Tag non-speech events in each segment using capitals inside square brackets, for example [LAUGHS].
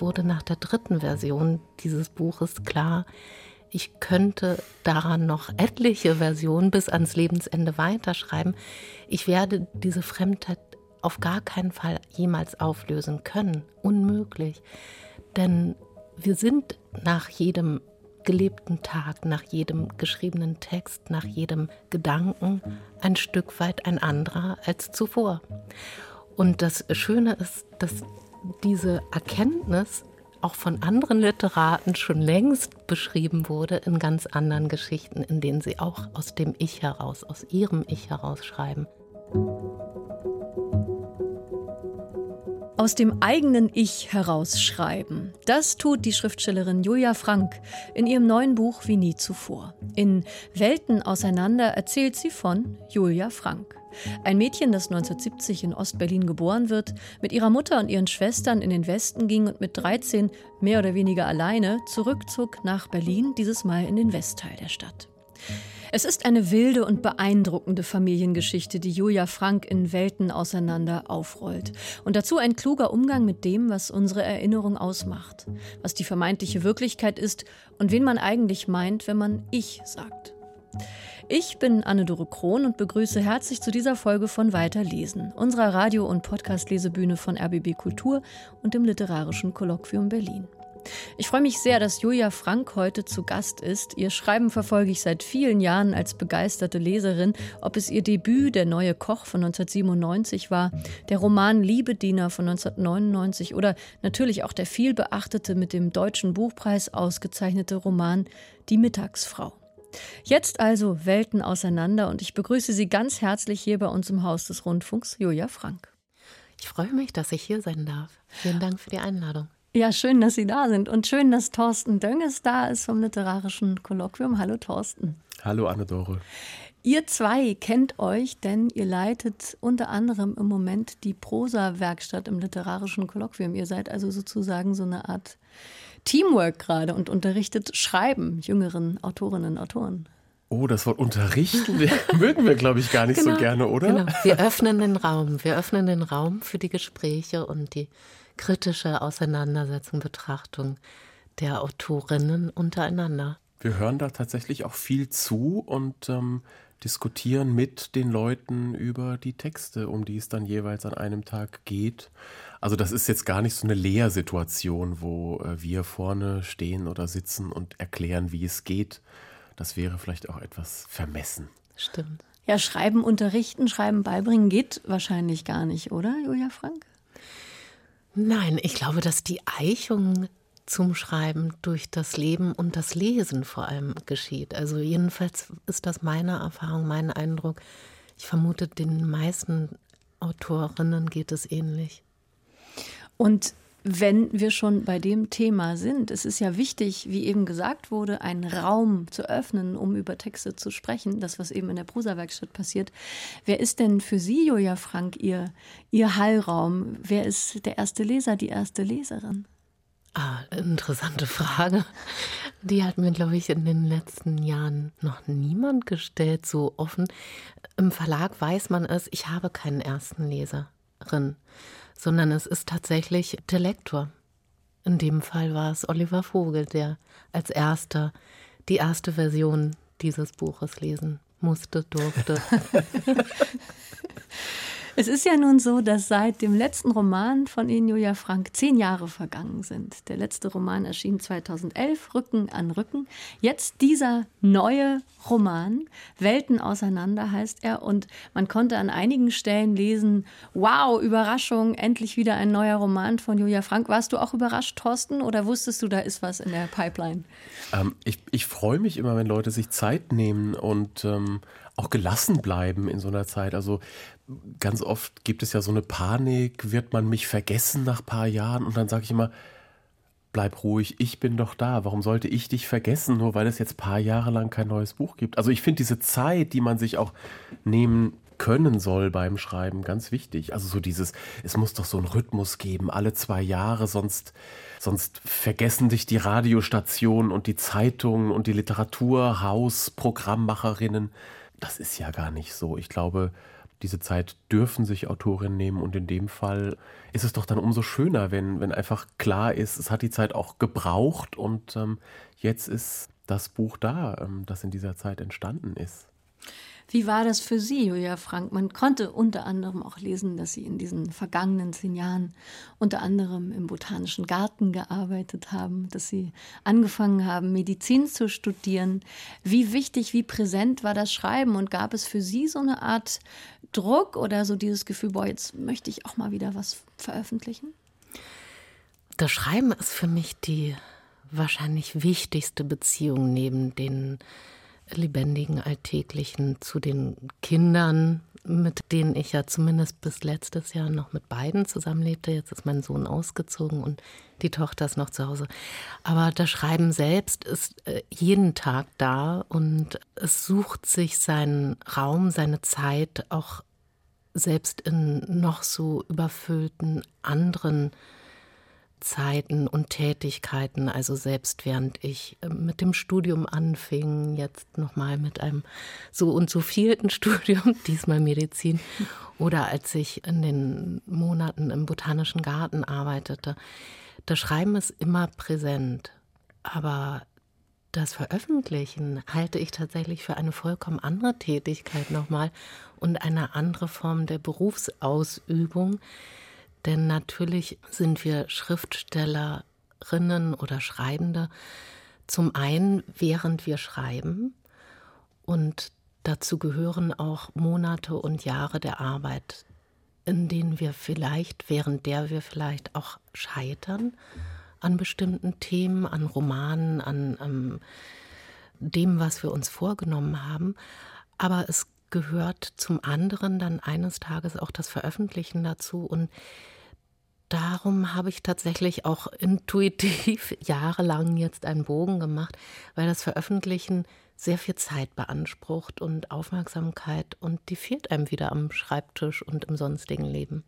wurde nach der dritten Version dieses Buches klar, ich könnte daran noch etliche Versionen bis ans Lebensende weiterschreiben. Ich werde diese Fremdheit auf gar keinen Fall jemals auflösen können. Unmöglich. Denn wir sind nach jedem gelebten Tag, nach jedem geschriebenen Text, nach jedem Gedanken ein Stück weit ein anderer als zuvor. Und das Schöne ist, dass diese Erkenntnis auch von anderen Literaten schon längst beschrieben wurde in ganz anderen Geschichten, in denen sie auch aus dem Ich heraus, aus ihrem Ich heraus schreiben. Aus dem eigenen Ich herausschreiben. Das tut die Schriftstellerin Julia Frank in ihrem neuen Buch wie nie zuvor. In Welten auseinander erzählt sie von Julia Frank. Ein Mädchen, das 1970 in Ostberlin geboren wird, mit ihrer Mutter und ihren Schwestern in den Westen ging und mit 13 mehr oder weniger alleine zurückzog nach Berlin, dieses Mal in den Westteil der Stadt. Es ist eine wilde und beeindruckende Familiengeschichte, die Julia Frank in Welten auseinander aufrollt. Und dazu ein kluger Umgang mit dem, was unsere Erinnerung ausmacht, was die vermeintliche Wirklichkeit ist und wen man eigentlich meint, wenn man Ich sagt. Ich bin Anne-Dore Krohn und begrüße herzlich zu dieser Folge von Weiterlesen, unserer Radio- und Podcast-Lesebühne von RBB Kultur und dem Literarischen Kolloquium Berlin. Ich freue mich sehr, dass Julia Frank heute zu Gast ist. Ihr Schreiben verfolge ich seit vielen Jahren als begeisterte Leserin. Ob es ihr Debüt Der neue Koch von 1997 war, der Roman Liebediener von 1999 oder natürlich auch der vielbeachtete mit dem Deutschen Buchpreis ausgezeichnete Roman Die Mittagsfrau. Jetzt also Welten auseinander und ich begrüße Sie ganz herzlich hier bei uns im Haus des Rundfunks, Julia Frank. Ich freue mich, dass ich hier sein darf. Vielen Dank für die Einladung. Ja, schön, dass Sie da sind und schön, dass Thorsten Dönges da ist vom Literarischen Kolloquium. Hallo Thorsten. Hallo Anne-Dore. Ihr zwei kennt euch, denn ihr leitet unter anderem im Moment die Prosa-Werkstatt im Literarischen Kolloquium. Ihr seid also sozusagen so eine Art Teamwork gerade und unterrichtet Schreiben jüngeren Autorinnen und Autoren. Oh, das Wort unterrichten [LAUGHS] mögen wir, glaube ich, gar nicht genau, so gerne, oder? Genau. Wir öffnen den Raum. Wir öffnen den Raum für die Gespräche und die kritische Auseinandersetzung, Betrachtung der Autorinnen untereinander. Wir hören da tatsächlich auch viel zu und ähm, diskutieren mit den Leuten über die Texte, um die es dann jeweils an einem Tag geht. Also das ist jetzt gar nicht so eine Lehrsituation, wo äh, wir vorne stehen oder sitzen und erklären, wie es geht. Das wäre vielleicht auch etwas vermessen. Stimmt. Ja, Schreiben unterrichten, Schreiben beibringen geht wahrscheinlich gar nicht, oder, Julia Frank? Nein, ich glaube, dass die Eichung zum Schreiben durch das Leben und das Lesen vor allem geschieht. Also jedenfalls ist das meine Erfahrung, mein Eindruck. Ich vermute, den meisten Autorinnen geht es ähnlich. Und wenn wir schon bei dem Thema sind, es ist ja wichtig, wie eben gesagt wurde, einen Raum zu öffnen, um über Texte zu sprechen, das, was eben in der Prosa-Werkstatt passiert. Wer ist denn für Sie, Julia Frank, Ihr, Ihr Hallraum? Wer ist der erste Leser, die erste Leserin? Ah, interessante Frage. Die hat mir, glaube ich, in den letzten Jahren noch niemand gestellt, so offen. Im Verlag weiß man es, ich habe keinen ersten Leserin sondern es ist tatsächlich der Lektor. In dem Fall war es Oliver Vogel, der als erster die erste Version dieses Buches lesen musste, durfte. [LAUGHS] Es ist ja nun so, dass seit dem letzten Roman von Ihnen, Julia Frank, zehn Jahre vergangen sind. Der letzte Roman erschien 2011, Rücken an Rücken. Jetzt dieser neue Roman, Welten auseinander heißt er. Und man konnte an einigen Stellen lesen, wow, Überraschung, endlich wieder ein neuer Roman von Julia Frank. Warst du auch überrascht, Thorsten, oder wusstest du, da ist was in der Pipeline? Ähm, ich ich freue mich immer, wenn Leute sich Zeit nehmen und ähm, auch gelassen bleiben in so einer Zeit. Also ganz oft gibt es ja so eine Panik, wird man mich vergessen nach ein paar Jahren? Und dann sage ich immer, bleib ruhig, ich bin doch da. Warum sollte ich dich vergessen, nur weil es jetzt ein paar Jahre lang kein neues Buch gibt? Also ich finde diese Zeit, die man sich auch nehmen können soll beim Schreiben, ganz wichtig. Also so dieses, es muss doch so einen Rhythmus geben, alle zwei Jahre, sonst, sonst vergessen dich die Radiostationen und die Zeitungen und die Literaturhaus, Programmmacherinnen das ist ja gar nicht so. Ich glaube, diese Zeit dürfen sich Autorinnen nehmen und in dem Fall ist es doch dann umso schöner, wenn, wenn einfach klar ist, es hat die Zeit auch gebraucht und ähm, jetzt ist das Buch da, ähm, das in dieser Zeit entstanden ist. Wie war das für Sie, Julia Frank? Man konnte unter anderem auch lesen, dass Sie in diesen vergangenen zehn Jahren unter anderem im Botanischen Garten gearbeitet haben, dass Sie angefangen haben, Medizin zu studieren. Wie wichtig, wie präsent war das Schreiben und gab es für Sie so eine Art Druck oder so dieses Gefühl, boah, jetzt möchte ich auch mal wieder was veröffentlichen? Das Schreiben ist für mich die wahrscheinlich wichtigste Beziehung neben den lebendigen Alltäglichen zu den Kindern, mit denen ich ja zumindest bis letztes Jahr noch mit beiden zusammenlebte. Jetzt ist mein Sohn ausgezogen und die Tochter ist noch zu Hause. Aber das Schreiben selbst ist äh, jeden Tag da und es sucht sich seinen Raum, seine Zeit auch selbst in noch so überfüllten anderen Zeiten und Tätigkeiten, also selbst während ich ähm, mit dem Studium anfing, jetzt nochmal mit einem so und so vierten [LAUGHS] Studium, diesmal Medizin, oder als ich in den Monaten im Botanischen Garten arbeitete. Das Schreiben ist immer präsent, aber das Veröffentlichen halte ich tatsächlich für eine vollkommen andere Tätigkeit nochmal und eine andere Form der Berufsausübung, denn natürlich sind wir Schriftstellerinnen oder Schreibende zum einen, während wir schreiben und dazu gehören auch Monate und Jahre der Arbeit, in denen wir vielleicht, während der wir vielleicht auch scheitern an bestimmten Themen, an Romanen, an, an dem, was wir uns vorgenommen haben. Aber es gehört zum anderen dann eines Tages auch das Veröffentlichen dazu. Und darum habe ich tatsächlich auch intuitiv [LAUGHS] jahrelang jetzt einen Bogen gemacht, weil das Veröffentlichen sehr viel Zeit beansprucht und Aufmerksamkeit und die fehlt einem wieder am Schreibtisch und im sonstigen Leben.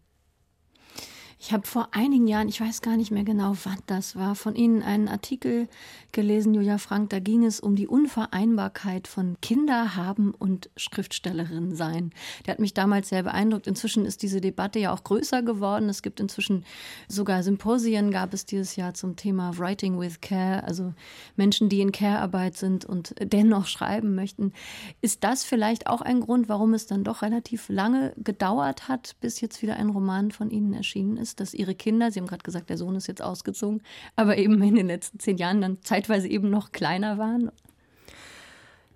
Ich habe vor einigen Jahren, ich weiß gar nicht mehr genau, wann das war, von Ihnen einen Artikel gelesen, Julia Frank. Da ging es um die Unvereinbarkeit von Kinder haben und Schriftstellerin sein. Der hat mich damals sehr beeindruckt. Inzwischen ist diese Debatte ja auch größer geworden. Es gibt inzwischen sogar Symposien, gab es dieses Jahr zum Thema Writing with Care, also Menschen, die in Care-Arbeit sind und dennoch schreiben möchten. Ist das vielleicht auch ein Grund, warum es dann doch relativ lange gedauert hat, bis jetzt wieder ein Roman von Ihnen erschienen ist? Ist, dass ihre Kinder, Sie haben gerade gesagt, der Sohn ist jetzt ausgezogen, aber eben in den letzten zehn Jahren dann zeitweise eben noch kleiner waren?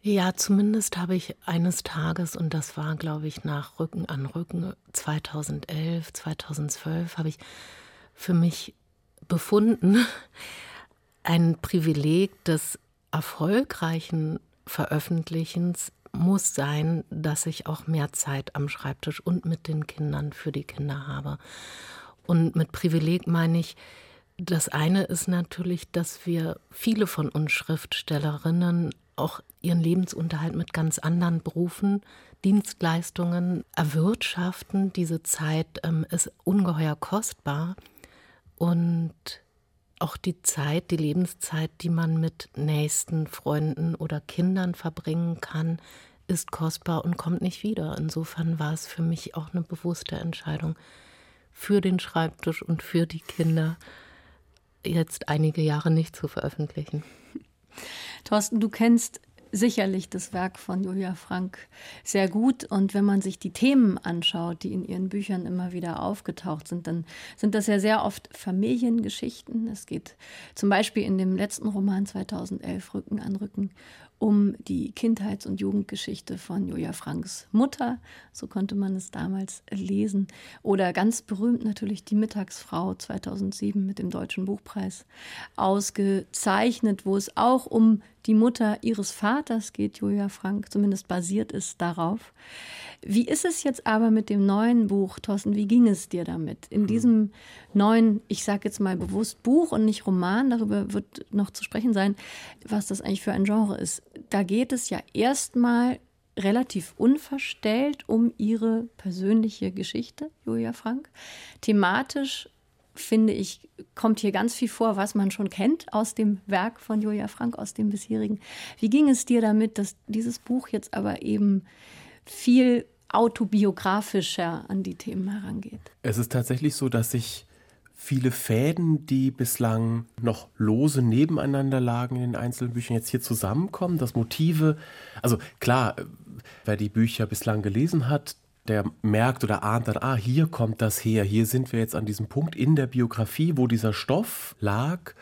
Ja, zumindest habe ich eines Tages, und das war, glaube ich, nach Rücken an Rücken 2011, 2012, habe ich für mich befunden, [LAUGHS] ein Privileg des erfolgreichen Veröffentlichens muss sein, dass ich auch mehr Zeit am Schreibtisch und mit den Kindern für die Kinder habe. Und mit Privileg meine ich, das eine ist natürlich, dass wir viele von uns Schriftstellerinnen auch ihren Lebensunterhalt mit ganz anderen Berufen, Dienstleistungen erwirtschaften. Diese Zeit ähm, ist ungeheuer kostbar und auch die Zeit, die Lebenszeit, die man mit nächsten Freunden oder Kindern verbringen kann, ist kostbar und kommt nicht wieder. Insofern war es für mich auch eine bewusste Entscheidung, für den Schreibtisch und für die Kinder jetzt einige Jahre nicht zu veröffentlichen. Thorsten, du kennst sicherlich das Werk von Julia Frank sehr gut. Und wenn man sich die Themen anschaut, die in ihren Büchern immer wieder aufgetaucht sind, dann sind das ja sehr oft Familiengeschichten. Es geht zum Beispiel in dem letzten Roman 2011 Rücken an Rücken um die Kindheits- und Jugendgeschichte von Julia Franks Mutter, so konnte man es damals lesen. Oder ganz berühmt natürlich die Mittagsfrau 2007 mit dem Deutschen Buchpreis ausgezeichnet, wo es auch um die Mutter ihres Vaters geht, Julia Frank, zumindest basiert ist darauf. Wie ist es jetzt aber mit dem neuen Buch, Thorsten? Wie ging es dir damit? In hm. diesem neuen, ich sage jetzt mal bewusst Buch und nicht Roman, darüber wird noch zu sprechen sein, was das eigentlich für ein Genre ist. Da geht es ja erstmal relativ unverstellt um ihre persönliche Geschichte, Julia Frank. Thematisch finde ich, kommt hier ganz viel vor, was man schon kennt aus dem Werk von Julia Frank, aus dem bisherigen. Wie ging es dir damit, dass dieses Buch jetzt aber eben viel autobiografischer an die Themen herangeht. Es ist tatsächlich so, dass ich viele Fäden, die bislang noch lose nebeneinander lagen in den einzelnen Büchern, jetzt hier zusammenkommen, dass Motive, also klar, wer die Bücher bislang gelesen hat, der merkt oder ahnt dann, ah, hier kommt das her, hier sind wir jetzt an diesem Punkt in der Biografie, wo dieser Stoff lag.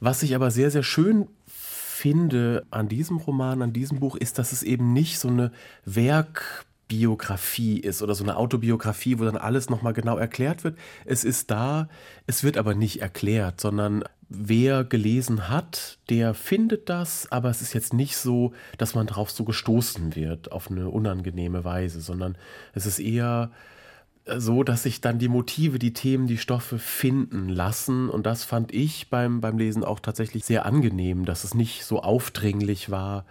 Was ich aber sehr, sehr schön finde an diesem Roman, an diesem Buch, ist, dass es eben nicht so eine Werk Biografie ist oder so eine Autobiografie, wo dann alles nochmal genau erklärt wird. Es ist da, es wird aber nicht erklärt, sondern wer gelesen hat, der findet das, aber es ist jetzt nicht so, dass man darauf so gestoßen wird auf eine unangenehme Weise, sondern es ist eher so, dass sich dann die Motive, die Themen, die Stoffe finden lassen. Und das fand ich beim, beim Lesen auch tatsächlich sehr angenehm, dass es nicht so aufdringlich war,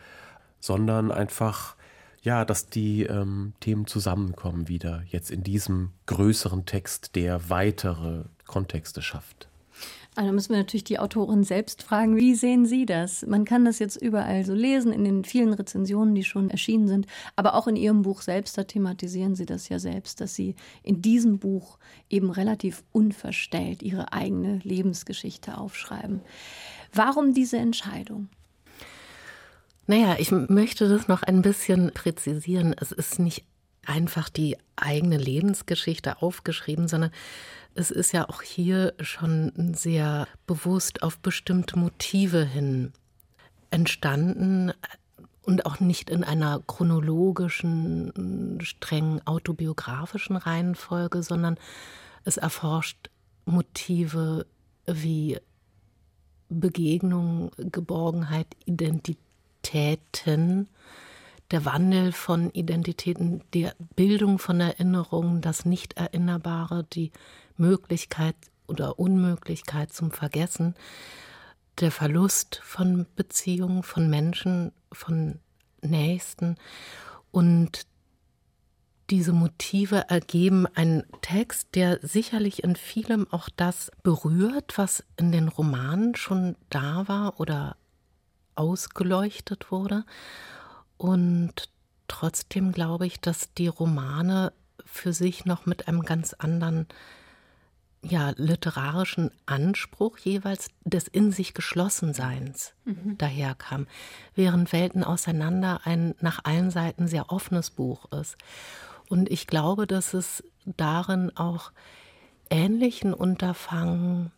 sondern einfach ja, dass die ähm, Themen zusammenkommen wieder, jetzt in diesem größeren Text, der weitere Kontexte schafft. Also müssen wir natürlich die Autorin selbst fragen, wie sehen Sie das? Man kann das jetzt überall so lesen, in den vielen Rezensionen, die schon erschienen sind, aber auch in Ihrem Buch selbst, da thematisieren Sie das ja selbst, dass Sie in diesem Buch eben relativ unverstellt Ihre eigene Lebensgeschichte aufschreiben. Warum diese Entscheidung? Naja, ich möchte das noch ein bisschen präzisieren. Es ist nicht einfach die eigene Lebensgeschichte aufgeschrieben, sondern es ist ja auch hier schon sehr bewusst auf bestimmte Motive hin entstanden und auch nicht in einer chronologischen, streng autobiografischen Reihenfolge, sondern es erforscht Motive wie Begegnung, Geborgenheit, Identität Identitäten, der Wandel von Identitäten, die Bildung von Erinnerungen, das Nicht-Erinnerbare, die Möglichkeit oder Unmöglichkeit zum Vergessen, der Verlust von Beziehungen, von Menschen, von Nächsten. Und diese Motive ergeben einen Text, der sicherlich in vielem auch das berührt, was in den Romanen schon da war oder ausgeleuchtet wurde. Und trotzdem glaube ich, dass die Romane für sich noch mit einem ganz anderen ja, literarischen Anspruch jeweils des in sich Geschlossenseins mhm. daherkam, während Welten auseinander ein nach allen Seiten sehr offenes Buch ist. Und ich glaube, dass es darin auch ähnlichen Unterfangen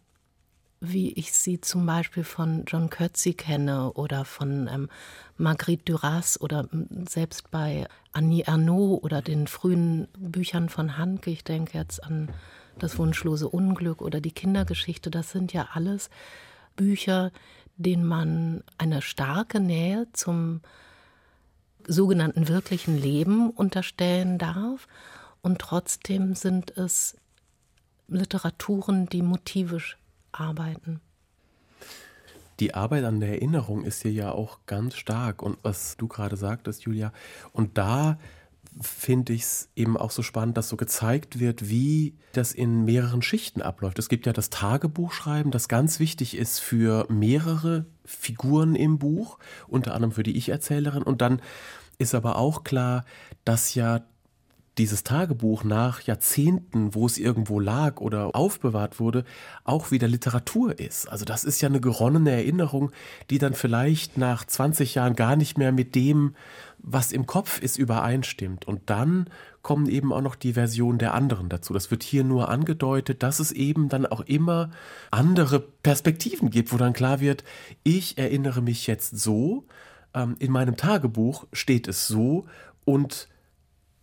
wie ich sie zum Beispiel von John Coetzee kenne oder von ähm, Marguerite Duras oder selbst bei Annie Ernaux oder den frühen Büchern von Hanke. Ich denke jetzt an Das wunschlose Unglück oder die Kindergeschichte. Das sind ja alles Bücher, denen man eine starke Nähe zum sogenannten wirklichen Leben unterstellen darf. Und trotzdem sind es Literaturen, die motivisch arbeiten. Die Arbeit an der Erinnerung ist hier ja auch ganz stark. Und was du gerade sagtest, Julia, und da finde ich es eben auch so spannend, dass so gezeigt wird, wie das in mehreren Schichten abläuft. Es gibt ja das Tagebuchschreiben, das ganz wichtig ist für mehrere Figuren im Buch, unter anderem für die Ich-Erzählerin. Und dann ist aber auch klar, dass ja dieses Tagebuch nach Jahrzehnten, wo es irgendwo lag oder aufbewahrt wurde, auch wieder Literatur ist. Also das ist ja eine geronnene Erinnerung, die dann vielleicht nach 20 Jahren gar nicht mehr mit dem, was im Kopf ist, übereinstimmt. Und dann kommen eben auch noch die Versionen der anderen dazu. Das wird hier nur angedeutet, dass es eben dann auch immer andere Perspektiven gibt, wo dann klar wird, ich erinnere mich jetzt so, ähm, in meinem Tagebuch steht es so und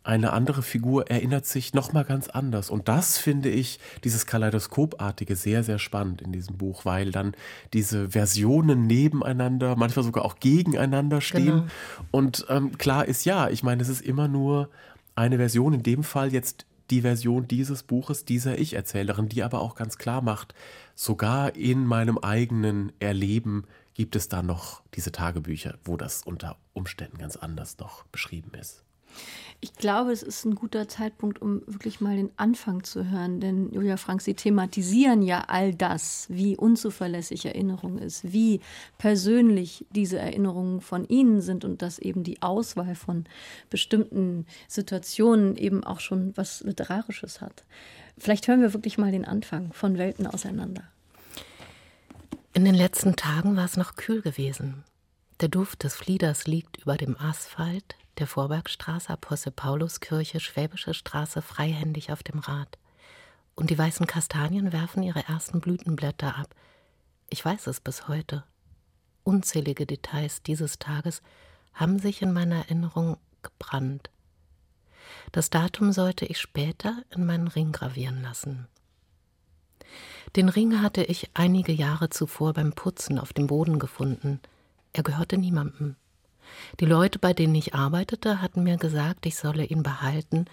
eine andere Figur erinnert sich nochmal ganz anders. Und das finde ich, dieses Kaleidoskopartige, sehr, sehr spannend in diesem Buch, weil dann diese Versionen nebeneinander, manchmal sogar auch gegeneinander stehen. Genau. Und ähm, klar ist ja, ich meine, es ist immer nur eine Version, in dem Fall jetzt die Version dieses Buches, dieser Ich-Erzählerin, die aber auch ganz klar macht, sogar in meinem eigenen Erleben gibt es da noch diese Tagebücher, wo das unter Umständen ganz anders noch beschrieben ist. Ich glaube, es ist ein guter Zeitpunkt, um wirklich mal den Anfang zu hören. Denn Julia Frank, Sie thematisieren ja all das, wie unzuverlässig Erinnerung ist, wie persönlich diese Erinnerungen von Ihnen sind und dass eben die Auswahl von bestimmten Situationen eben auch schon was Literarisches hat. Vielleicht hören wir wirklich mal den Anfang von Welten auseinander. In den letzten Tagen war es noch kühl gewesen. Der Duft des Flieders liegt über dem Asphalt, der Vorbergstraße, Apostel Pauluskirche, Schwäbische Straße freihändig auf dem Rad. Und die weißen Kastanien werfen ihre ersten Blütenblätter ab. Ich weiß es bis heute. Unzählige Details dieses Tages haben sich in meiner Erinnerung gebrannt. Das Datum sollte ich später in meinen Ring gravieren lassen. Den Ring hatte ich einige Jahre zuvor beim Putzen auf dem Boden gefunden. Er gehörte niemandem. Die Leute, bei denen ich arbeitete, hatten mir gesagt, ich solle ihn behalten.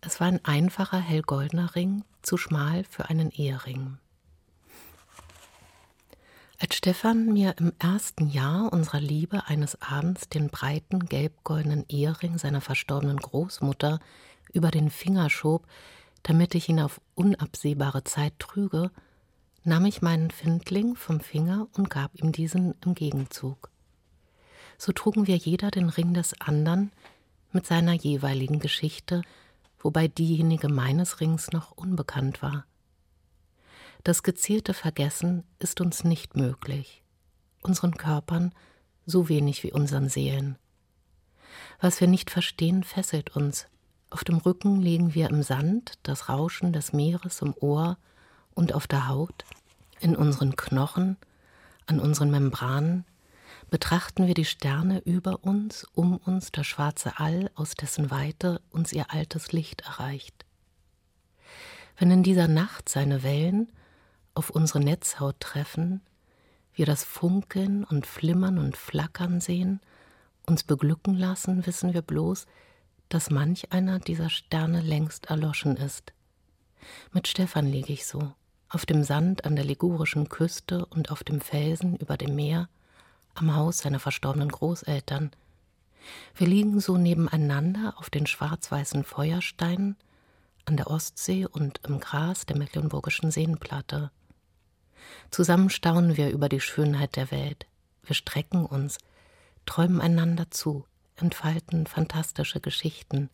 Es war ein einfacher hellgoldener Ring, zu schmal für einen Ehering. Als Stefan mir im ersten Jahr unserer Liebe eines Abends den breiten gelbgoldenen Ehering seiner verstorbenen Großmutter über den Finger schob, damit ich ihn auf unabsehbare Zeit trüge, nahm ich meinen Findling vom Finger und gab ihm diesen im Gegenzug so trugen wir jeder den Ring des andern mit seiner jeweiligen Geschichte, wobei diejenige meines Rings noch unbekannt war. Das gezielte Vergessen ist uns nicht möglich, unseren Körpern so wenig wie unseren Seelen. Was wir nicht verstehen, fesselt uns. Auf dem Rücken legen wir im Sand das Rauschen des Meeres im Ohr und auf der Haut, in unseren Knochen, an unseren Membranen, betrachten wir die Sterne über uns, um uns das schwarze All, aus dessen Weite uns ihr altes Licht erreicht. Wenn in dieser Nacht seine Wellen auf unsere Netzhaut treffen, wir das Funkeln und Flimmern und Flackern sehen, uns beglücken lassen, wissen wir bloß, dass manch einer dieser Sterne längst erloschen ist. Mit Stefan liege ich so, auf dem Sand an der ligurischen Küste und auf dem Felsen über dem Meer, am Haus seiner verstorbenen Großeltern. Wir liegen so nebeneinander auf den schwarz-weißen Feuersteinen an der Ostsee und im Gras der mecklenburgischen Seenplatte. Zusammen staunen wir über die Schönheit der Welt. Wir strecken uns, träumen einander zu, entfalten fantastische Geschichten,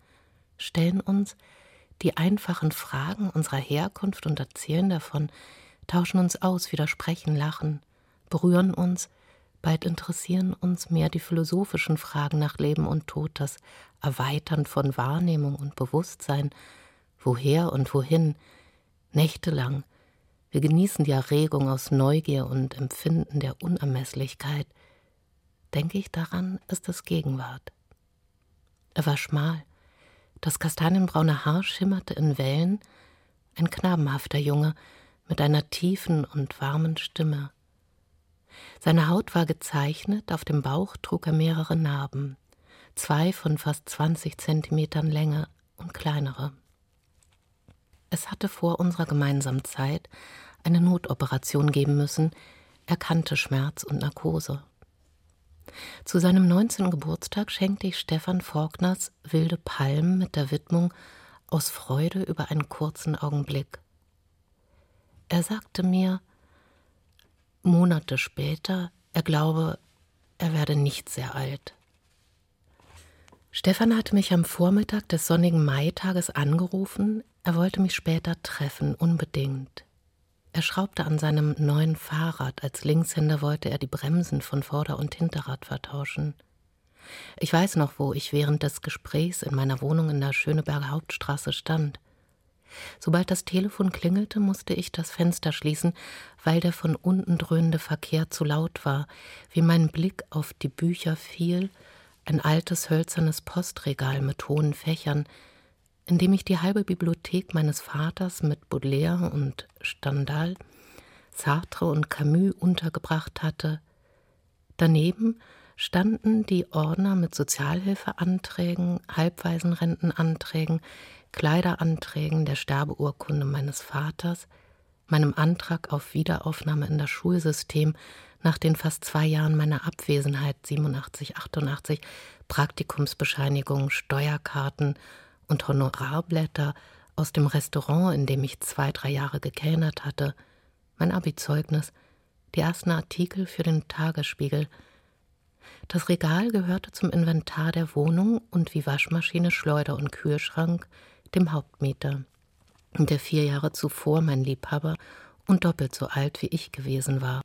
stellen uns die einfachen Fragen unserer Herkunft und erzählen davon, tauschen uns aus, widersprechen, lachen, berühren uns, Bald interessieren uns mehr die philosophischen Fragen nach Leben und Tod, das Erweitern von Wahrnehmung und Bewusstsein, woher und wohin, nächtelang. Wir genießen die Erregung aus Neugier und Empfinden der Unermesslichkeit. Denke ich daran, ist es Gegenwart. Er war schmal, das kastanienbraune Haar schimmerte in Wellen, ein knabenhafter Junge mit einer tiefen und warmen Stimme. Seine Haut war gezeichnet, auf dem Bauch trug er mehrere Narben, zwei von fast 20 Zentimetern Länge und kleinere. Es hatte vor unserer gemeinsamen Zeit eine Notoperation geben müssen, er kannte Schmerz und Narkose. Zu seinem 19. Geburtstag schenkte ich Stefan Faulkners Wilde Palmen mit der Widmung Aus Freude über einen kurzen Augenblick. Er sagte mir, Monate später, er glaube, er werde nicht sehr alt. Stefan hatte mich am Vormittag des sonnigen Maitages angerufen, er wollte mich später treffen, unbedingt. Er schraubte an seinem neuen Fahrrad, als Linkshänder wollte er die Bremsen von Vorder- und Hinterrad vertauschen. Ich weiß noch, wo ich während des Gesprächs in meiner Wohnung in der Schöneberger Hauptstraße stand. Sobald das Telefon klingelte, musste ich das Fenster schließen, weil der von unten dröhnende Verkehr zu laut war, wie mein Blick auf die Bücher fiel, ein altes hölzernes Postregal mit hohen Fächern, in dem ich die halbe Bibliothek meines Vaters mit Baudelaire und Stendhal, Sartre und Camus untergebracht hatte. Daneben standen die Ordner mit Sozialhilfeanträgen, Halbwaisenrentenanträgen, Kleideranträgen, der Sterbeurkunde meines Vaters, meinem Antrag auf Wiederaufnahme in das Schulsystem nach den fast zwei Jahren meiner Abwesenheit 87, 88, Praktikumsbescheinigung, Steuerkarten und Honorarblätter aus dem Restaurant, in dem ich zwei, drei Jahre gekellnert hatte, mein Abizeugnis, die ersten Artikel für den Tagesspiegel. Das Regal gehörte zum Inventar der Wohnung und wie Waschmaschine, Schleuder und Kühlschrank dem Hauptmieter, der vier Jahre zuvor mein Liebhaber und doppelt so alt wie ich gewesen war.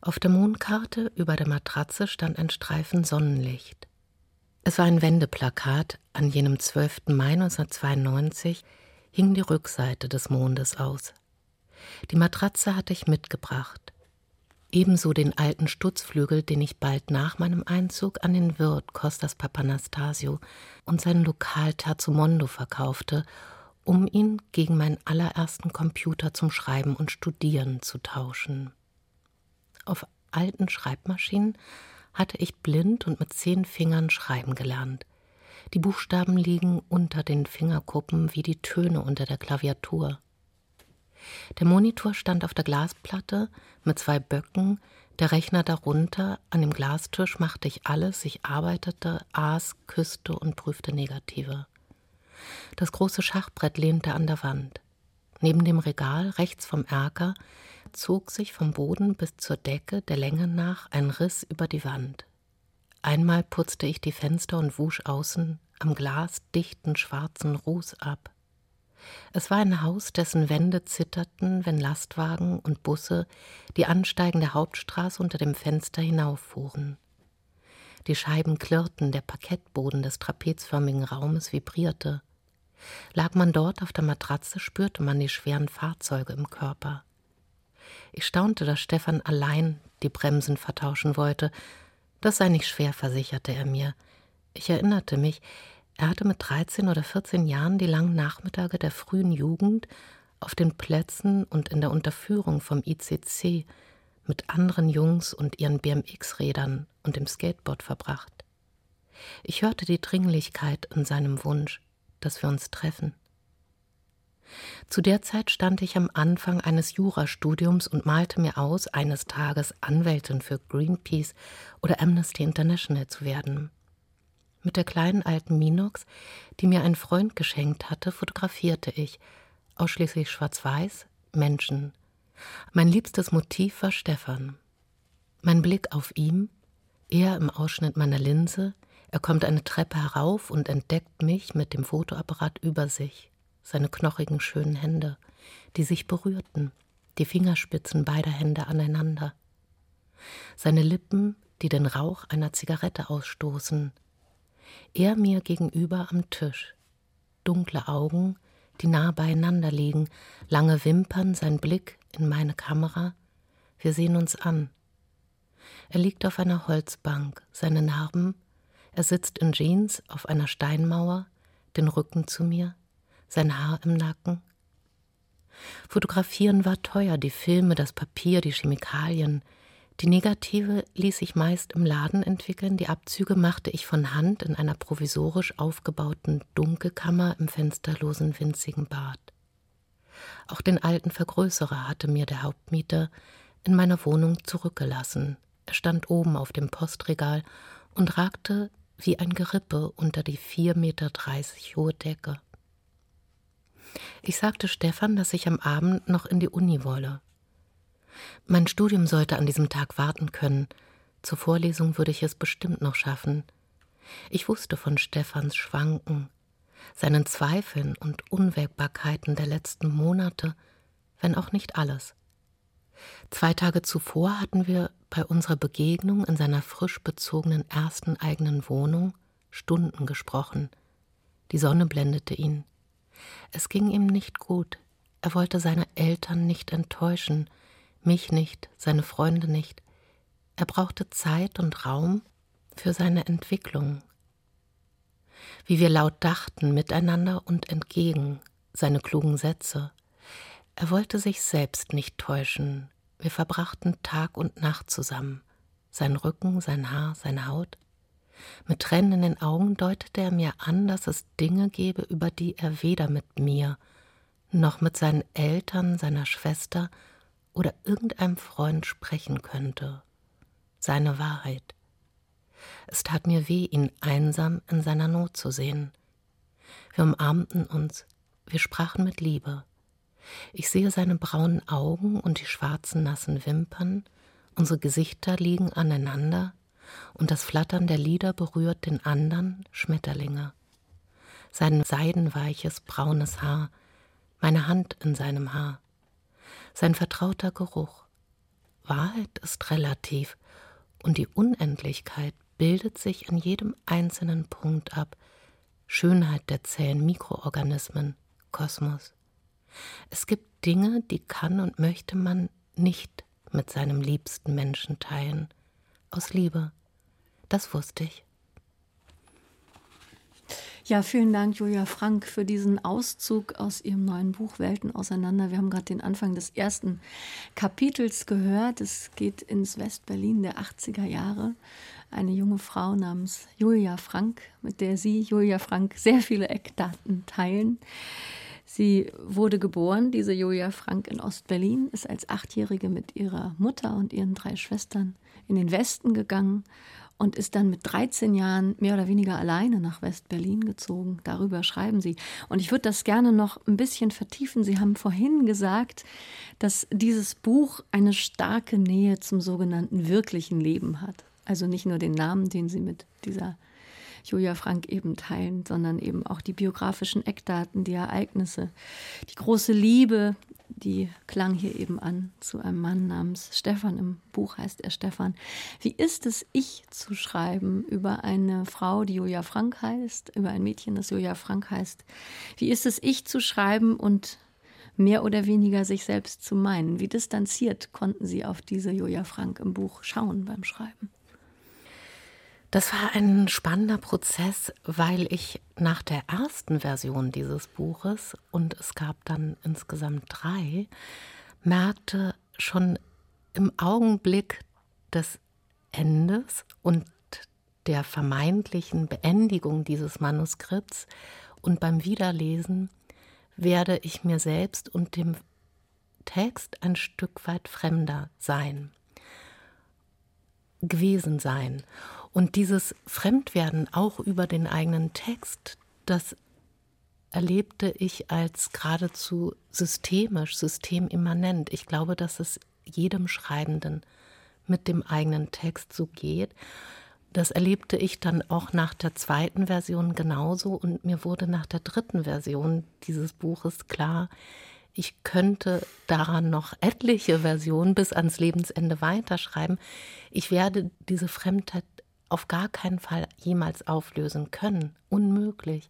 Auf der Mondkarte über der Matratze stand ein Streifen Sonnenlicht. Es war ein Wendeplakat, an jenem 12. Mai 1992 hing die Rückseite des Mondes aus. Die Matratze hatte ich mitgebracht. Ebenso den alten Stutzflügel, den ich bald nach meinem Einzug an den Wirt Costas Papanastasio und sein Lokal Terzumondo verkaufte, um ihn gegen meinen allerersten Computer zum Schreiben und Studieren zu tauschen. Auf alten Schreibmaschinen hatte ich blind und mit zehn Fingern schreiben gelernt. Die Buchstaben liegen unter den Fingerkuppen wie die Töne unter der Klaviatur. Der Monitor stand auf der Glasplatte mit zwei Böcken, der Rechner darunter, an dem Glastisch machte ich alles, ich arbeitete, aß, küsste und prüfte Negative. Das große Schachbrett lehnte an der Wand. Neben dem Regal, rechts vom Erker, zog sich vom Boden bis zur Decke der Länge nach ein Riss über die Wand. Einmal putzte ich die Fenster und wusch außen am Glas dichten schwarzen Ruß ab. Es war ein Haus, dessen Wände zitterten, wenn Lastwagen und Busse die ansteigende Hauptstraße unter dem Fenster hinauffuhren. Die Scheiben klirrten, der Parkettboden des trapezförmigen Raumes vibrierte. Lag man dort auf der Matratze, spürte man die schweren Fahrzeuge im Körper. Ich staunte, dass Stefan allein die Bremsen vertauschen wollte. Das sei nicht schwer, versicherte er mir. Ich erinnerte mich, er hatte mit 13 oder 14 Jahren die langen Nachmittage der frühen Jugend auf den Plätzen und in der Unterführung vom ICC mit anderen Jungs und ihren BMX-Rädern und dem Skateboard verbracht. Ich hörte die Dringlichkeit in seinem Wunsch, dass wir uns treffen. Zu der Zeit stand ich am Anfang eines Jurastudiums und malte mir aus, eines Tages Anwältin für Greenpeace oder Amnesty International zu werden. Mit der kleinen alten Minox, die mir ein Freund geschenkt hatte, fotografierte ich, ausschließlich schwarz-weiß, Menschen. Mein liebstes Motiv war Stefan. Mein Blick auf ihm, er im Ausschnitt meiner Linse, er kommt eine Treppe herauf und entdeckt mich mit dem Fotoapparat über sich seine knochigen schönen Hände, die sich berührten, die Fingerspitzen beider Hände aneinander, seine Lippen, die den Rauch einer Zigarette ausstoßen, er mir gegenüber am Tisch, dunkle Augen, die nah beieinander liegen, lange Wimpern, sein Blick in meine Kamera, wir sehen uns an. Er liegt auf einer Holzbank, seine Narben, er sitzt in Jeans auf einer Steinmauer, den Rücken zu mir, sein Haar im Nacken. Fotografieren war teuer, die Filme, das Papier, die Chemikalien. Die Negative ließ ich meist im Laden entwickeln, die Abzüge machte ich von Hand in einer provisorisch aufgebauten Dunkelkammer im fensterlosen winzigen Bad. Auch den alten Vergrößerer hatte mir der Hauptmieter in meiner Wohnung zurückgelassen. Er stand oben auf dem Postregal und ragte wie ein Gerippe unter die vier Meter dreißig hohe Decke. Ich sagte Stefan, dass ich am Abend noch in die Uni wolle. Mein Studium sollte an diesem Tag warten können. Zur Vorlesung würde ich es bestimmt noch schaffen. Ich wusste von Stefans Schwanken, seinen Zweifeln und Unwägbarkeiten der letzten Monate, wenn auch nicht alles. Zwei Tage zuvor hatten wir bei unserer Begegnung in seiner frisch bezogenen ersten eigenen Wohnung Stunden gesprochen. Die Sonne blendete ihn. Es ging ihm nicht gut. Er wollte seine Eltern nicht enttäuschen, mich nicht, seine Freunde nicht. Er brauchte Zeit und Raum für seine Entwicklung. Wie wir laut dachten, miteinander und entgegen, seine klugen Sätze. Er wollte sich selbst nicht täuschen. Wir verbrachten Tag und Nacht zusammen. Sein Rücken, sein Haar, seine Haut. Mit Tränen in den Augen deutete er mir an, dass es Dinge gebe, über die er weder mit mir noch mit seinen Eltern, seiner Schwester oder irgendeinem Freund sprechen könnte. Seine Wahrheit. Es tat mir weh, ihn einsam in seiner Not zu sehen. Wir umarmten uns, wir sprachen mit Liebe. Ich sehe seine braunen Augen und die schwarzen nassen Wimpern, unsere Gesichter liegen aneinander, und das Flattern der Lieder berührt den andern Schmetterlinge. Sein seidenweiches braunes Haar, meine Hand in seinem Haar, sein vertrauter Geruch. Wahrheit ist relativ, und die Unendlichkeit bildet sich an jedem einzelnen Punkt ab, Schönheit der zähen Mikroorganismen, Kosmos. Es gibt Dinge, die kann und möchte man nicht mit seinem liebsten Menschen teilen. Aus Liebe. Das wusste ich. Ja, vielen Dank, Julia Frank, für diesen Auszug aus Ihrem neuen Buch Welten auseinander. Wir haben gerade den Anfang des ersten Kapitels gehört. Es geht ins Westberlin der 80er Jahre. Eine junge Frau namens Julia Frank, mit der Sie, Julia Frank, sehr viele Eckdaten teilen. Sie wurde geboren, diese Julia Frank, in Ostberlin, ist als Achtjährige mit ihrer Mutter und ihren drei Schwestern in den Westen gegangen und ist dann mit 13 Jahren mehr oder weniger alleine nach West-Berlin gezogen. Darüber schreiben Sie. Und ich würde das gerne noch ein bisschen vertiefen. Sie haben vorhin gesagt, dass dieses Buch eine starke Nähe zum sogenannten wirklichen Leben hat. Also nicht nur den Namen, den Sie mit dieser Julia Frank eben teilen, sondern eben auch die biografischen Eckdaten, die Ereignisse, die große Liebe, die klang hier eben an zu einem Mann namens Stefan. Im Buch heißt er Stefan. Wie ist es, ich zu schreiben über eine Frau, die Julia Frank heißt, über ein Mädchen, das Julia Frank heißt? Wie ist es, ich zu schreiben und mehr oder weniger sich selbst zu meinen? Wie distanziert konnten Sie auf diese Julia Frank im Buch schauen beim Schreiben? Das war ein spannender Prozess, weil ich nach der ersten Version dieses Buches, und es gab dann insgesamt drei, merkte schon im Augenblick des Endes und der vermeintlichen Beendigung dieses Manuskripts und beim Wiederlesen werde ich mir selbst und dem Text ein Stück weit fremder sein, gewesen sein. Und dieses Fremdwerden auch über den eigenen Text, das erlebte ich als geradezu systemisch, systemimmanent. Ich glaube, dass es jedem Schreibenden mit dem eigenen Text so geht. Das erlebte ich dann auch nach der zweiten Version genauso und mir wurde nach der dritten Version dieses Buches klar, ich könnte daran noch etliche Versionen bis ans Lebensende weiterschreiben. Ich werde diese Fremdheit auf gar keinen Fall jemals auflösen können. Unmöglich.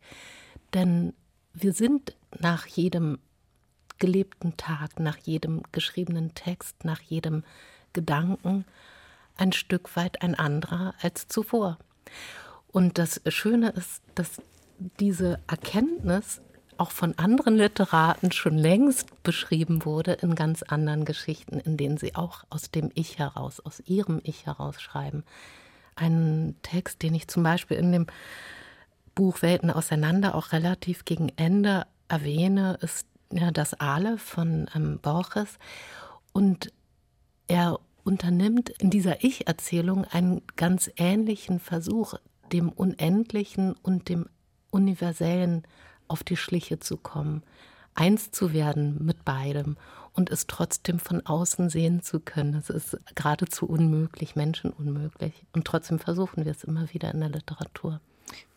Denn wir sind nach jedem gelebten Tag, nach jedem geschriebenen Text, nach jedem Gedanken ein Stück weit ein anderer als zuvor. Und das Schöne ist, dass diese Erkenntnis auch von anderen Literaten schon längst beschrieben wurde in ganz anderen Geschichten, in denen sie auch aus dem Ich heraus, aus ihrem Ich heraus schreiben. Ein Text, den ich zum Beispiel in dem Buch Welten auseinander auch relativ gegen Ende erwähne, ist ja, das Ale von ähm, Borges. Und er unternimmt in dieser Ich-Erzählung einen ganz ähnlichen Versuch, dem Unendlichen und dem Universellen auf die Schliche zu kommen, eins zu werden mit beidem und es trotzdem von außen sehen zu können. Es ist geradezu unmöglich, Menschen unmöglich. Und trotzdem versuchen wir es immer wieder in der Literatur.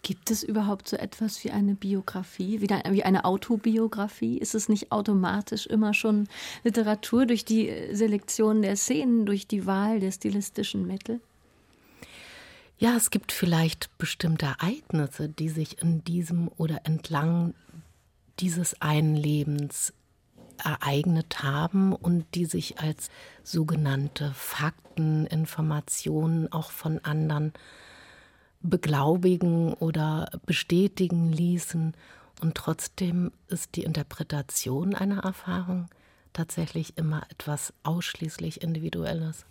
Gibt es überhaupt so etwas wie eine Biografie, wie eine Autobiografie? Ist es nicht automatisch immer schon Literatur durch die Selektion der Szenen, durch die Wahl der stilistischen Mittel? Ja, es gibt vielleicht bestimmte Ereignisse, die sich in diesem oder entlang dieses einen Lebens ereignet haben und die sich als sogenannte Fakten, Informationen auch von anderen beglaubigen oder bestätigen ließen. Und trotzdem ist die Interpretation einer Erfahrung tatsächlich immer etwas ausschließlich Individuelles.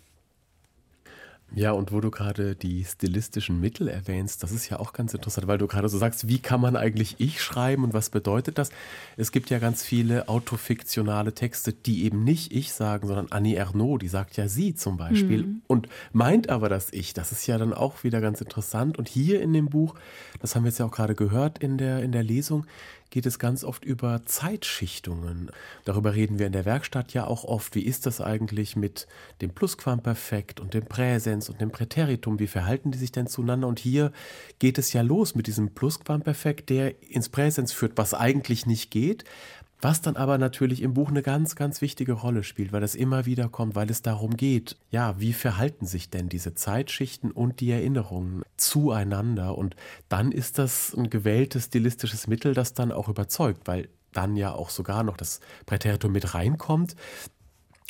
Ja, und wo du gerade die stilistischen Mittel erwähnst, das ist ja auch ganz interessant, weil du gerade so sagst, wie kann man eigentlich ich schreiben und was bedeutet das? Es gibt ja ganz viele autofiktionale Texte, die eben nicht ich sagen, sondern Annie Ernaux, die sagt ja sie zum Beispiel mhm. und meint aber das Ich. Das ist ja dann auch wieder ganz interessant. Und hier in dem Buch, das haben wir jetzt ja auch gerade gehört in der, in der Lesung, geht es ganz oft über Zeitschichtungen. Darüber reden wir in der Werkstatt ja auch oft. Wie ist das eigentlich mit dem Plusquamperfekt und dem Präsens und dem Präteritum? Wie verhalten die sich denn zueinander? Und hier geht es ja los mit diesem Plusquamperfekt, der ins Präsens führt, was eigentlich nicht geht. Was dann aber natürlich im Buch eine ganz, ganz wichtige Rolle spielt, weil es immer wieder kommt, weil es darum geht, ja, wie verhalten sich denn diese Zeitschichten und die Erinnerungen zueinander? Und dann ist das ein gewähltes stilistisches Mittel, das dann auch überzeugt, weil dann ja auch sogar noch das Präteritum mit reinkommt.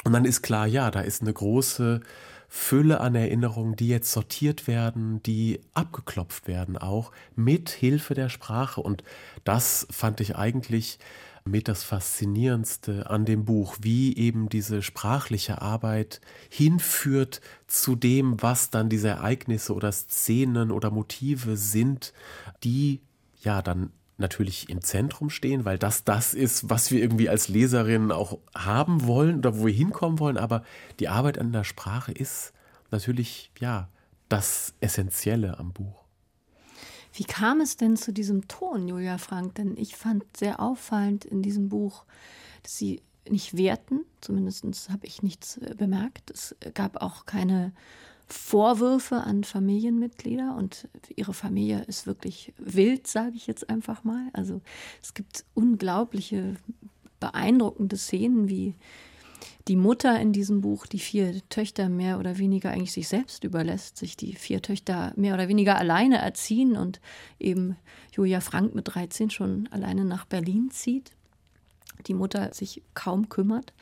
Und dann ist klar, ja, da ist eine große Fülle an Erinnerungen, die jetzt sortiert werden, die abgeklopft werden, auch mit Hilfe der Sprache. Und das fand ich eigentlich mit das Faszinierendste an dem Buch, wie eben diese sprachliche Arbeit hinführt zu dem, was dann diese Ereignisse oder Szenen oder Motive sind, die ja dann natürlich im Zentrum stehen, weil das das ist, was wir irgendwie als Leserinnen auch haben wollen oder wo wir hinkommen wollen, aber die Arbeit an der Sprache ist natürlich ja das Essentielle am Buch. Wie kam es denn zu diesem Ton, Julia Frank? Denn ich fand sehr auffallend in diesem Buch, dass Sie nicht werten, zumindest habe ich nichts äh, bemerkt. Es gab auch keine Vorwürfe an Familienmitglieder und ihre Familie ist wirklich wild, sage ich jetzt einfach mal. Also es gibt unglaubliche, beeindruckende Szenen, wie die Mutter in diesem Buch die vier Töchter mehr oder weniger eigentlich sich selbst überlässt, sich die vier Töchter mehr oder weniger alleine erziehen und eben Julia Frank mit 13 schon alleine nach Berlin zieht. Die Mutter sich kaum kümmert.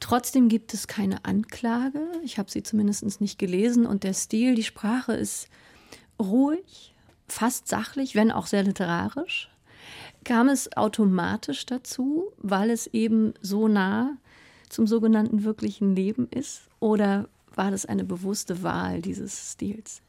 Trotzdem gibt es keine Anklage. Ich habe sie zumindest nicht gelesen. Und der Stil, die Sprache ist ruhig, fast sachlich, wenn auch sehr literarisch. Kam es automatisch dazu, weil es eben so nah zum sogenannten wirklichen Leben ist? Oder war das eine bewusste Wahl dieses Stils?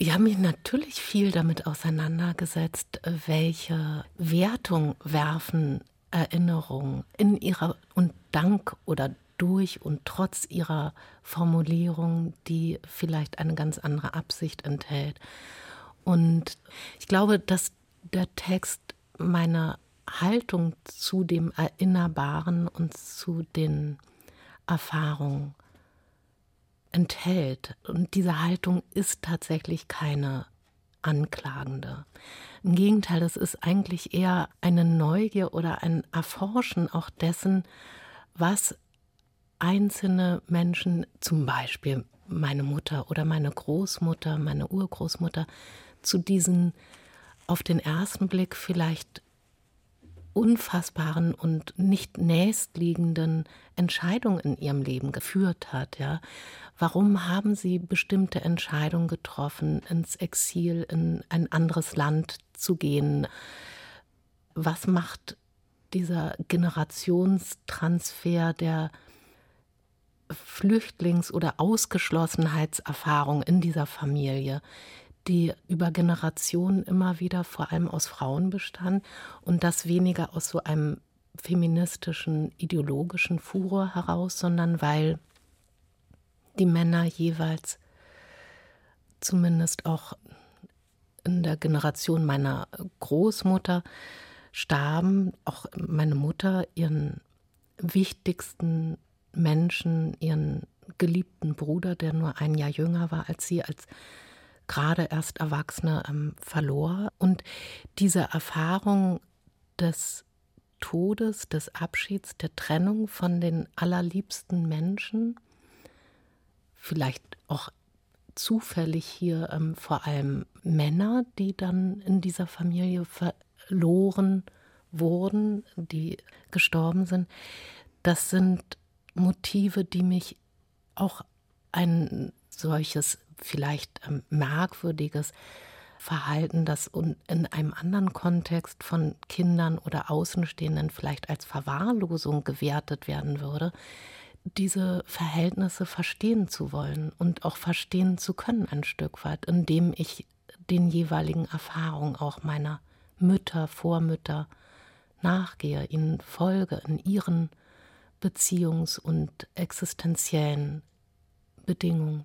Ich habe mich natürlich viel damit auseinandergesetzt, welche Wertung werfen Erinnerungen in ihrer und dank oder durch und trotz ihrer Formulierung, die vielleicht eine ganz andere Absicht enthält. Und ich glaube, dass der Text meiner Haltung zu dem Erinnerbaren und zu den Erfahrungen enthält. Und diese Haltung ist tatsächlich keine anklagende. Im Gegenteil, es ist eigentlich eher eine Neugier oder ein Erforschen auch dessen, was einzelne Menschen, zum Beispiel meine Mutter oder meine Großmutter, meine Urgroßmutter, zu diesen auf den ersten Blick vielleicht unfassbaren und nicht nächstliegenden Entscheidungen in ihrem Leben geführt hat. Ja? Warum haben sie bestimmte Entscheidungen getroffen, ins Exil, in ein anderes Land zu gehen? Was macht dieser Generationstransfer der Flüchtlings- oder Ausgeschlossenheitserfahrung in dieser Familie? Die über Generationen immer wieder vor allem aus Frauen bestand und das weniger aus so einem feministischen, ideologischen Furor heraus, sondern weil die Männer jeweils zumindest auch in der Generation meiner Großmutter starben, auch meine Mutter ihren wichtigsten Menschen, ihren geliebten Bruder, der nur ein Jahr jünger war als sie, als gerade erst Erwachsene ähm, verlor. Und diese Erfahrung des Todes, des Abschieds, der Trennung von den allerliebsten Menschen, vielleicht auch zufällig hier ähm, vor allem Männer, die dann in dieser Familie verloren wurden, die gestorben sind, das sind Motive, die mich auch ein solches vielleicht ähm, merkwürdiges Verhalten, das in einem anderen Kontext von Kindern oder Außenstehenden vielleicht als Verwahrlosung gewertet werden würde, diese Verhältnisse verstehen zu wollen und auch verstehen zu können ein Stück weit, indem ich den jeweiligen Erfahrungen auch meiner Mütter, Vormütter nachgehe, ihnen folge in ihren beziehungs- und existenziellen Bedingungen.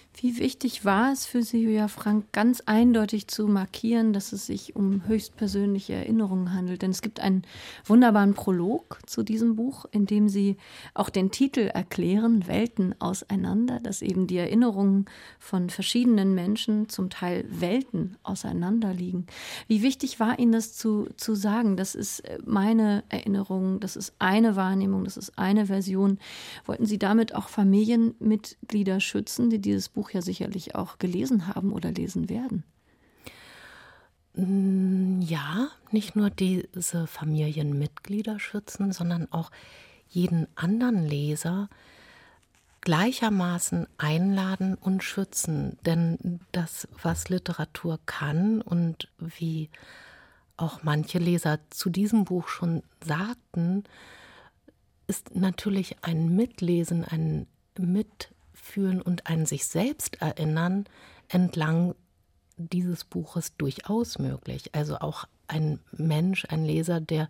Wie wichtig war es für Sie, Julia Frank, ganz eindeutig zu markieren, dass es sich um höchstpersönliche Erinnerungen handelt? Denn es gibt einen wunderbaren Prolog zu diesem Buch, in dem Sie auch den Titel erklären, Welten auseinander, dass eben die Erinnerungen von verschiedenen Menschen zum Teil Welten auseinander liegen. Wie wichtig war Ihnen das zu, zu sagen? Das ist meine Erinnerung, das ist eine Wahrnehmung, das ist eine Version. Wollten Sie damit auch Familienmitglieder schützen, die dieses Buch Buch ja sicherlich auch gelesen haben oder lesen werden. Mm, ja, nicht nur diese Familienmitglieder schützen, sondern auch jeden anderen Leser gleichermaßen einladen und schützen. Denn das, was Literatur kann und wie auch manche Leser zu diesem Buch schon sagten, ist natürlich ein Mitlesen, ein Mit fühlen und ein sich selbst erinnern entlang dieses Buches durchaus möglich. Also auch ein Mensch, ein Leser, der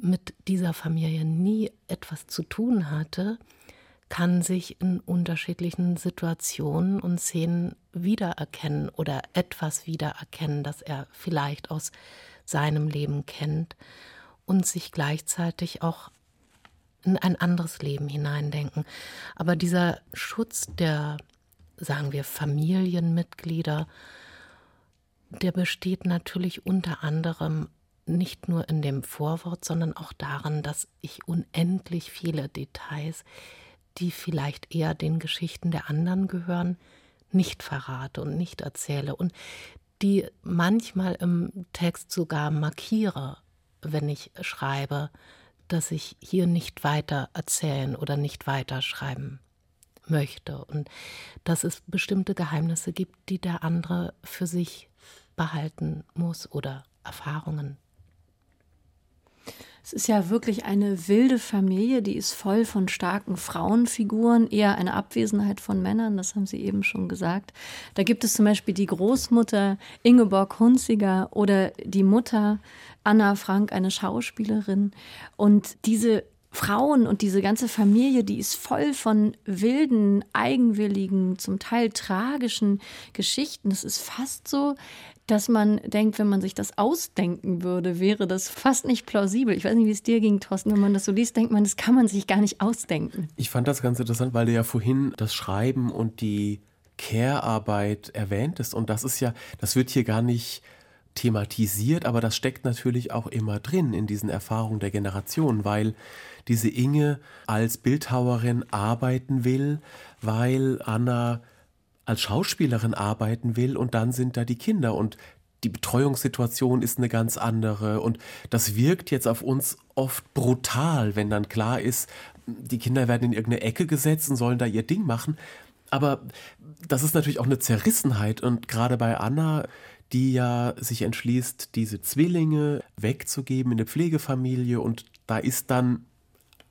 mit dieser Familie nie etwas zu tun hatte, kann sich in unterschiedlichen Situationen und Szenen wiedererkennen oder etwas wiedererkennen, das er vielleicht aus seinem Leben kennt und sich gleichzeitig auch in ein anderes Leben hineindenken. Aber dieser Schutz der, sagen wir, Familienmitglieder, der besteht natürlich unter anderem nicht nur in dem Vorwort, sondern auch darin, dass ich unendlich viele Details, die vielleicht eher den Geschichten der anderen gehören, nicht verrate und nicht erzähle und die manchmal im Text sogar markiere, wenn ich schreibe, dass ich hier nicht weiter erzählen oder nicht weiter schreiben möchte und dass es bestimmte Geheimnisse gibt, die der andere für sich behalten muss oder Erfahrungen. Es ist ja wirklich eine wilde Familie, die ist voll von starken Frauenfiguren, eher eine Abwesenheit von Männern, das haben Sie eben schon gesagt. Da gibt es zum Beispiel die Großmutter Ingeborg Hunziger oder die Mutter Anna Frank, eine Schauspielerin. Und diese Frauen und diese ganze Familie, die ist voll von wilden, eigenwilligen, zum Teil tragischen Geschichten. Es ist fast so, dass man denkt, wenn man sich das ausdenken würde, wäre das fast nicht plausibel. Ich weiß nicht, wie es dir ging, Thorsten. Wenn man das so liest, denkt man, das kann man sich gar nicht ausdenken. Ich fand das ganz interessant, weil du ja vorhin das Schreiben und die Care-Arbeit erwähntest. Und das ist ja, das wird hier gar nicht thematisiert, aber das steckt natürlich auch immer drin in diesen Erfahrungen der Generation, weil diese Inge als Bildhauerin arbeiten will, weil Anna als Schauspielerin arbeiten will und dann sind da die Kinder und die Betreuungssituation ist eine ganz andere und das wirkt jetzt auf uns oft brutal, wenn dann klar ist, die Kinder werden in irgendeine Ecke gesetzt und sollen da ihr Ding machen. Aber das ist natürlich auch eine Zerrissenheit und gerade bei Anna die ja sich entschließt, diese Zwillinge wegzugeben in eine Pflegefamilie und da ist dann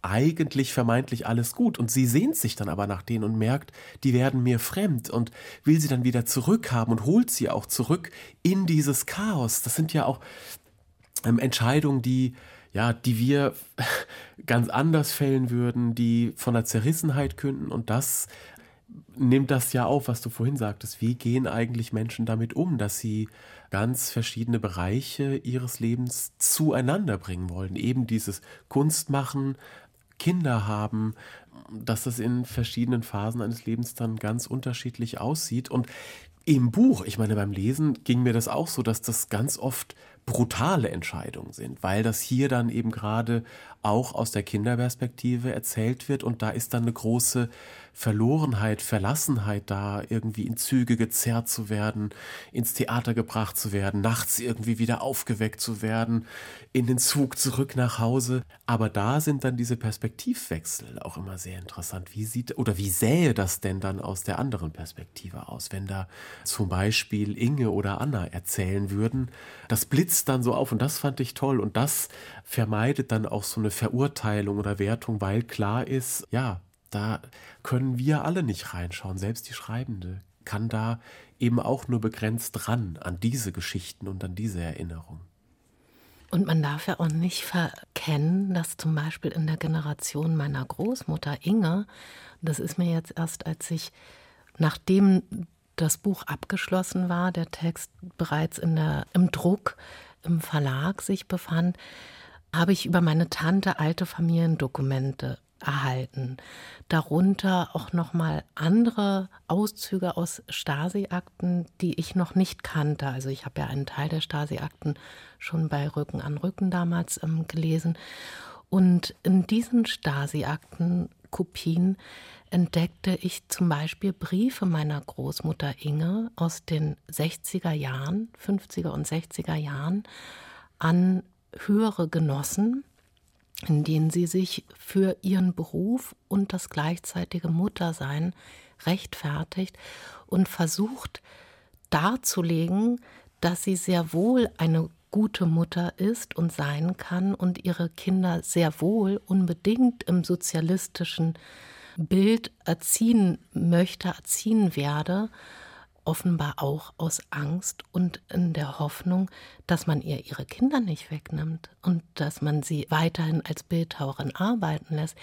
eigentlich vermeintlich alles gut und sie sehnt sich dann aber nach denen und merkt, die werden mir fremd und will sie dann wieder zurückhaben und holt sie auch zurück in dieses Chaos. Das sind ja auch ähm, Entscheidungen, die ja, die wir [LAUGHS] ganz anders fällen würden, die von der Zerrissenheit künden und das nimmt das ja auf, was du vorhin sagtest. Wie gehen eigentlich Menschen damit um, dass sie ganz verschiedene Bereiche ihres Lebens zueinander bringen wollen? Eben dieses Kunstmachen, Kinder haben, dass das in verschiedenen Phasen eines Lebens dann ganz unterschiedlich aussieht. Und im Buch, ich meine, beim Lesen ging mir das auch so, dass das ganz oft brutale Entscheidungen sind, weil das hier dann eben gerade auch aus der Kinderperspektive erzählt wird und da ist dann eine große Verlorenheit, Verlassenheit da, irgendwie in Züge gezerrt zu werden, ins Theater gebracht zu werden, nachts irgendwie wieder aufgeweckt zu werden, in den Zug zurück nach Hause. Aber da sind dann diese Perspektivwechsel auch immer sehr interessant. Wie sieht oder wie sähe das denn dann aus der anderen Perspektive aus, wenn da zum Beispiel Inge oder Anna erzählen würden? Das blitzt dann so auf und das fand ich toll und das vermeidet dann auch so eine Verurteilung oder Wertung, weil klar ist, ja, da können wir alle nicht reinschauen, selbst die Schreibende kann da eben auch nur begrenzt ran an diese Geschichten und an diese Erinnerungen. Und man darf ja auch nicht verkennen, dass zum Beispiel in der Generation meiner Großmutter Inge, das ist mir jetzt erst, als ich, nachdem das Buch abgeschlossen war, der Text bereits in der, im Druck im Verlag sich befand, habe ich über meine Tante alte Familiendokumente erhalten. Darunter auch noch mal andere Auszüge aus Stasi-Akten, die ich noch nicht kannte. Also ich habe ja einen Teil der Stasi-Akten schon bei Rücken an Rücken damals ähm, gelesen. Und in diesen Stasi-Akten, Kopien, entdeckte ich zum Beispiel Briefe meiner Großmutter Inge aus den 60er Jahren, 50er und 60er Jahren an höhere Genossen, in denen sie sich für ihren Beruf und das gleichzeitige Muttersein rechtfertigt und versucht darzulegen, dass sie sehr wohl eine gute Mutter ist und sein kann und ihre Kinder sehr wohl unbedingt im sozialistischen Bild erziehen möchte, erziehen werde offenbar auch aus Angst und in der Hoffnung, dass man ihr ihre Kinder nicht wegnimmt und dass man sie weiterhin als Bildhauerin arbeiten lässt.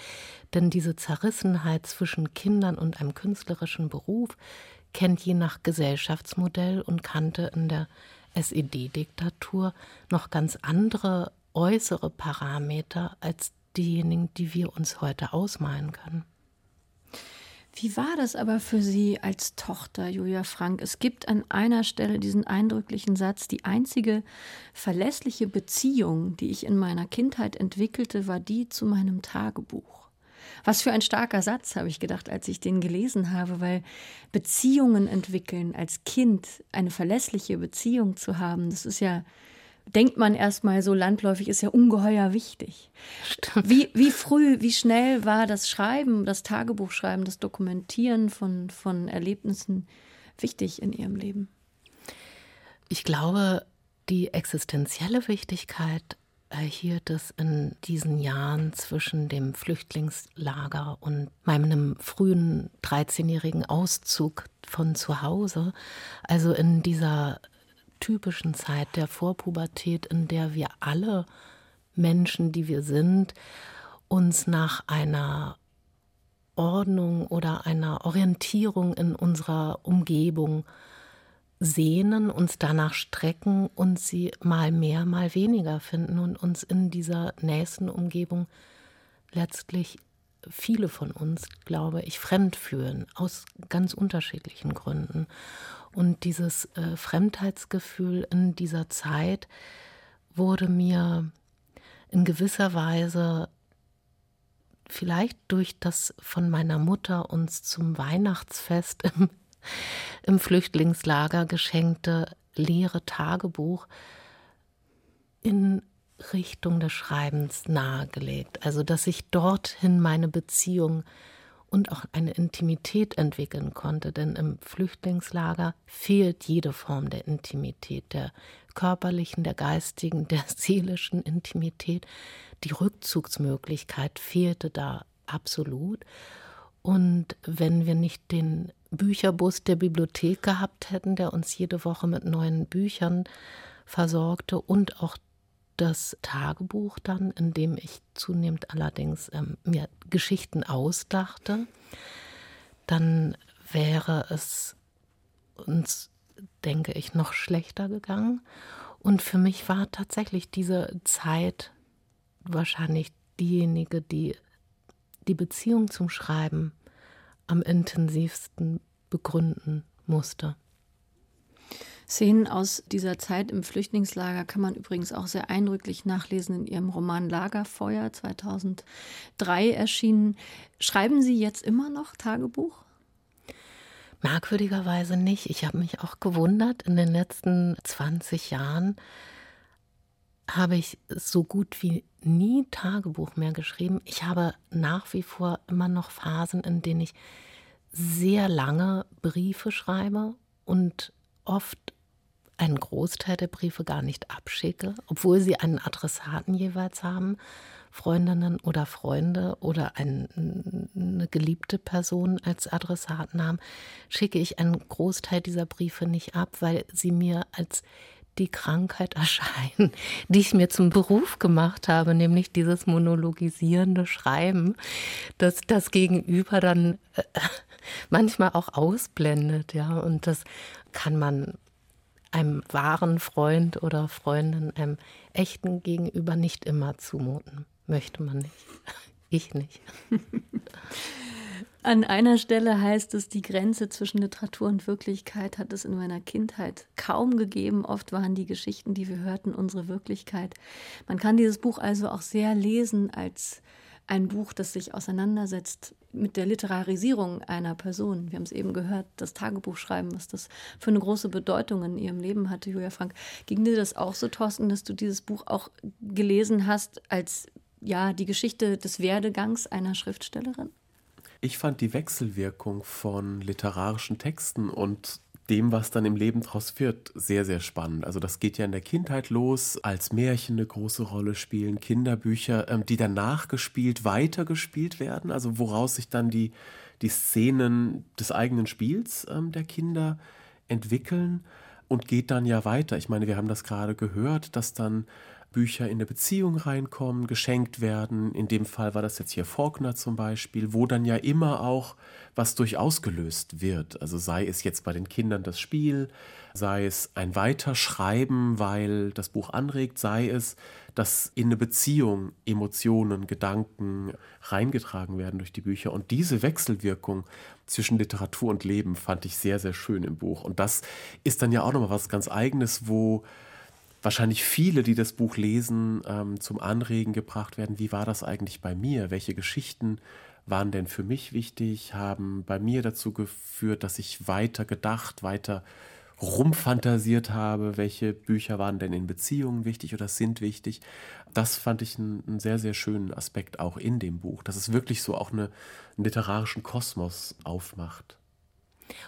Denn diese Zerrissenheit zwischen Kindern und einem künstlerischen Beruf kennt je nach Gesellschaftsmodell und kannte in der SED-Diktatur noch ganz andere äußere Parameter als diejenigen, die wir uns heute ausmalen können. Wie war das aber für Sie als Tochter, Julia Frank? Es gibt an einer Stelle diesen eindrücklichen Satz, die einzige verlässliche Beziehung, die ich in meiner Kindheit entwickelte, war die zu meinem Tagebuch. Was für ein starker Satz, habe ich gedacht, als ich den gelesen habe, weil Beziehungen entwickeln als Kind, eine verlässliche Beziehung zu haben, das ist ja denkt man erstmal so landläufig, ist ja ungeheuer wichtig. Stimmt. Wie, wie früh, wie schnell war das Schreiben, das Tagebuchschreiben, das Dokumentieren von, von Erlebnissen wichtig in Ihrem Leben? Ich glaube, die existenzielle Wichtigkeit erhielt es in diesen Jahren zwischen dem Flüchtlingslager und meinem frühen 13-jährigen Auszug von zu Hause. Also in dieser typischen Zeit der Vorpubertät, in der wir alle Menschen, die wir sind, uns nach einer Ordnung oder einer Orientierung in unserer Umgebung sehnen, uns danach strecken und sie mal mehr, mal weniger finden und uns in dieser nächsten Umgebung letztlich viele von uns, glaube ich, fremd fühlen, aus ganz unterschiedlichen Gründen. Und dieses äh, Fremdheitsgefühl in dieser Zeit wurde mir in gewisser Weise vielleicht durch das von meiner Mutter uns zum Weihnachtsfest im, [LAUGHS] im Flüchtlingslager geschenkte leere Tagebuch in Richtung des Schreibens nahegelegt. Also, dass ich dorthin meine Beziehung und auch eine Intimität entwickeln konnte. Denn im Flüchtlingslager fehlt jede Form der Intimität, der körperlichen, der geistigen, [LAUGHS] der seelischen Intimität. Die Rückzugsmöglichkeit fehlte da absolut. Und wenn wir nicht den Bücherbus der Bibliothek gehabt hätten, der uns jede Woche mit neuen Büchern versorgte und auch das Tagebuch dann, in dem ich zunehmend allerdings ähm, mir Geschichten ausdachte, dann wäre es uns, denke ich, noch schlechter gegangen. Und für mich war tatsächlich diese Zeit wahrscheinlich diejenige, die die Beziehung zum Schreiben am intensivsten begründen musste. Szenen aus dieser Zeit im Flüchtlingslager kann man übrigens auch sehr eindrücklich nachlesen in Ihrem Roman Lagerfeuer 2003 erschienen. Schreiben Sie jetzt immer noch Tagebuch? Merkwürdigerweise nicht. Ich habe mich auch gewundert, in den letzten 20 Jahren habe ich so gut wie nie Tagebuch mehr geschrieben. Ich habe nach wie vor immer noch Phasen, in denen ich sehr lange Briefe schreibe und oft einen Großteil der Briefe gar nicht abschicke, obwohl sie einen Adressaten jeweils haben. Freundinnen oder Freunde oder ein, eine geliebte Person als Adressaten haben, schicke ich einen Großteil dieser Briefe nicht ab, weil sie mir als die Krankheit [LAUGHS] erscheinen, die ich mir zum Beruf gemacht habe, nämlich dieses monologisierende Schreiben, das das Gegenüber dann äh, [LAUGHS] manchmal auch ausblendet, ja, und das kann man einem wahren Freund oder Freundin, einem echten Gegenüber nicht immer zumuten möchte man nicht. [LAUGHS] Ich nicht. An einer Stelle heißt es, die Grenze zwischen Literatur und Wirklichkeit hat es in meiner Kindheit kaum gegeben. Oft waren die Geschichten, die wir hörten, unsere Wirklichkeit. Man kann dieses Buch also auch sehr lesen als ein Buch, das sich auseinandersetzt mit der Literarisierung einer Person. Wir haben es eben gehört, das Tagebuchschreiben, was das für eine große Bedeutung in ihrem Leben hatte, Julia Frank. Ging dir das auch so, Thorsten, dass du dieses Buch auch gelesen hast als ja die Geschichte des Werdegangs einer Schriftstellerin? Ich fand die Wechselwirkung von literarischen Texten und dem, was dann im Leben draus wird, sehr, sehr spannend. Also das geht ja in der Kindheit los, als Märchen eine große Rolle spielen, Kinderbücher, ähm, die dann nachgespielt, weitergespielt werden, also woraus sich dann die, die Szenen des eigenen Spiels ähm, der Kinder entwickeln und geht dann ja weiter. Ich meine, wir haben das gerade gehört, dass dann Bücher in eine Beziehung reinkommen, geschenkt werden. In dem Fall war das jetzt hier Faulkner zum Beispiel, wo dann ja immer auch was durchaus gelöst wird. Also sei es jetzt bei den Kindern das Spiel, sei es ein Weiterschreiben, weil das Buch anregt, sei es, dass in eine Beziehung Emotionen, Gedanken reingetragen werden durch die Bücher. Und diese Wechselwirkung zwischen Literatur und Leben fand ich sehr, sehr schön im Buch. Und das ist dann ja auch nochmal was ganz eigenes, wo wahrscheinlich viele, die das Buch lesen, ähm, zum Anregen gebracht werden, wie war das eigentlich bei mir? Welche Geschichten waren denn für mich wichtig, haben bei mir dazu geführt, dass ich weiter gedacht, weiter rumfantasiert habe, welche Bücher waren denn in Beziehungen wichtig oder sind wichtig. Das fand ich einen, sehr, sehr schönen Aspekt auch in dem Buch, dass es wirklich so auch eine, einen literarischen Kosmos aufmacht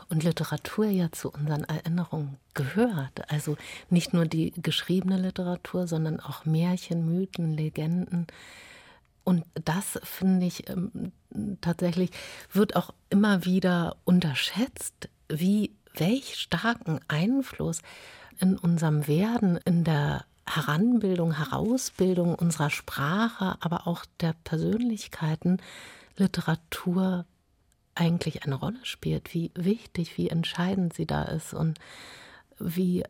und Literatur ja zu unseren Erinnerungen gehört. Also nicht nur die geschriebene Literatur, sondern auch Märchen, Mythen, Legenden. Und das finde ich ähm, tatsächlich wird auch immer wieder unterschätzt, wie welch starken Einfluss in unserem Werden, in der Heranbildung, Herausbildung unserer Sprache, aber auch der Persönlichkeiten Literatur eigentlich eine Rolle spielt, wie wichtig, wie entscheidend sie da ist und wie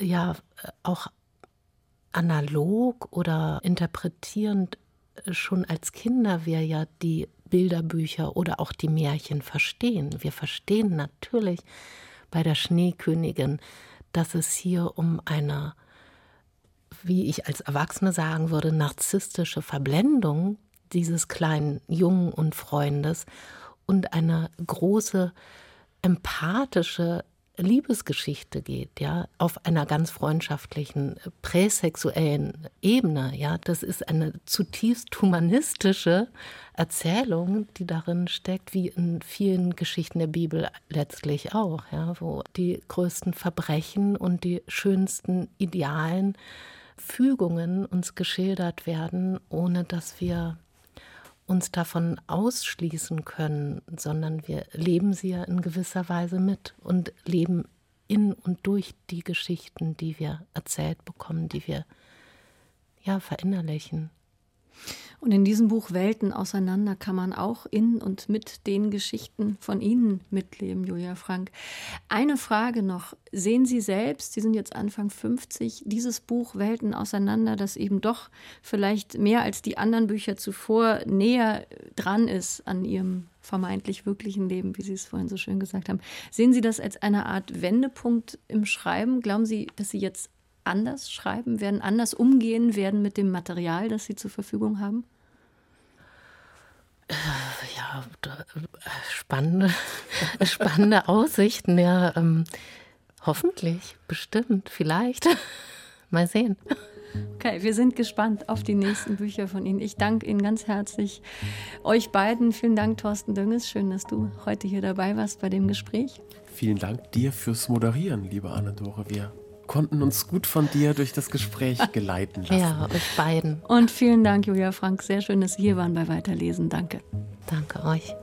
ja auch analog oder interpretierend schon als Kinder wir ja die Bilderbücher oder auch die Märchen verstehen. Wir verstehen natürlich bei der Schneekönigin, dass es hier um eine, wie ich als Erwachsene sagen würde, narzisstische Verblendung dieses kleinen Jungen und Freundes und eine große empathische Liebesgeschichte geht, ja, auf einer ganz freundschaftlichen, präsexuellen Ebene, ja, das ist eine zutiefst humanistische Erzählung, die darin steckt, wie in vielen Geschichten der Bibel letztlich auch, ja, wo die größten Verbrechen und die schönsten idealen Fügungen uns geschildert werden, ohne dass wir uns davon ausschließen können, sondern wir leben sie ja in gewisser Weise mit und leben in und durch die Geschichten, die wir erzählt bekommen, die wir ja verinnerlichen. Und in diesem Buch Welten auseinander kann man auch in und mit den Geschichten von Ihnen mitleben, Julia Frank. Eine Frage noch. Sehen Sie selbst, Sie sind jetzt Anfang 50, dieses Buch Welten auseinander, das eben doch vielleicht mehr als die anderen Bücher zuvor näher dran ist an Ihrem vermeintlich wirklichen Leben, wie Sie es vorhin so schön gesagt haben. Sehen Sie das als eine Art Wendepunkt im Schreiben? Glauben Sie, dass Sie jetzt anders schreiben werden, anders umgehen werden mit dem Material, das Sie zur Verfügung haben? Äh, ja, spannende, [LAUGHS] spannende Aussichten, ja. Ähm, hoffentlich, bestimmt, vielleicht. [LAUGHS] Mal sehen. Okay, wir sind gespannt auf die nächsten Bücher von Ihnen. Ich danke Ihnen ganz herzlich. Euch beiden, vielen Dank, Thorsten Dünges. Schön, dass du heute hier dabei warst bei dem Gespräch. Vielen Dank dir fürs Moderieren, liebe Anne-Dore. Wir konnten uns gut von dir durch das Gespräch [LAUGHS] geleiten lassen. Ja, euch beiden. Und vielen Dank, Julia Frank. Sehr schön, dass Sie hier waren bei Weiterlesen. Danke. Danke euch.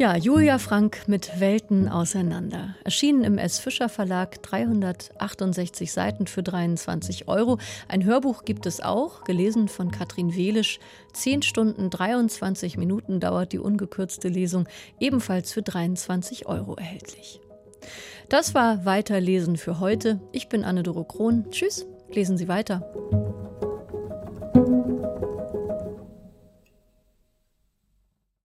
Ja, Julia Frank mit Welten auseinander. Erschienen im S. Fischer Verlag, 368 Seiten für 23 Euro. Ein Hörbuch gibt es auch, gelesen von Katrin Welisch. 10 Stunden 23 Minuten dauert die ungekürzte Lesung, ebenfalls für 23 Euro erhältlich. Das war Weiterlesen für heute. Ich bin Anne-Doro Krohn. Tschüss, lesen Sie weiter.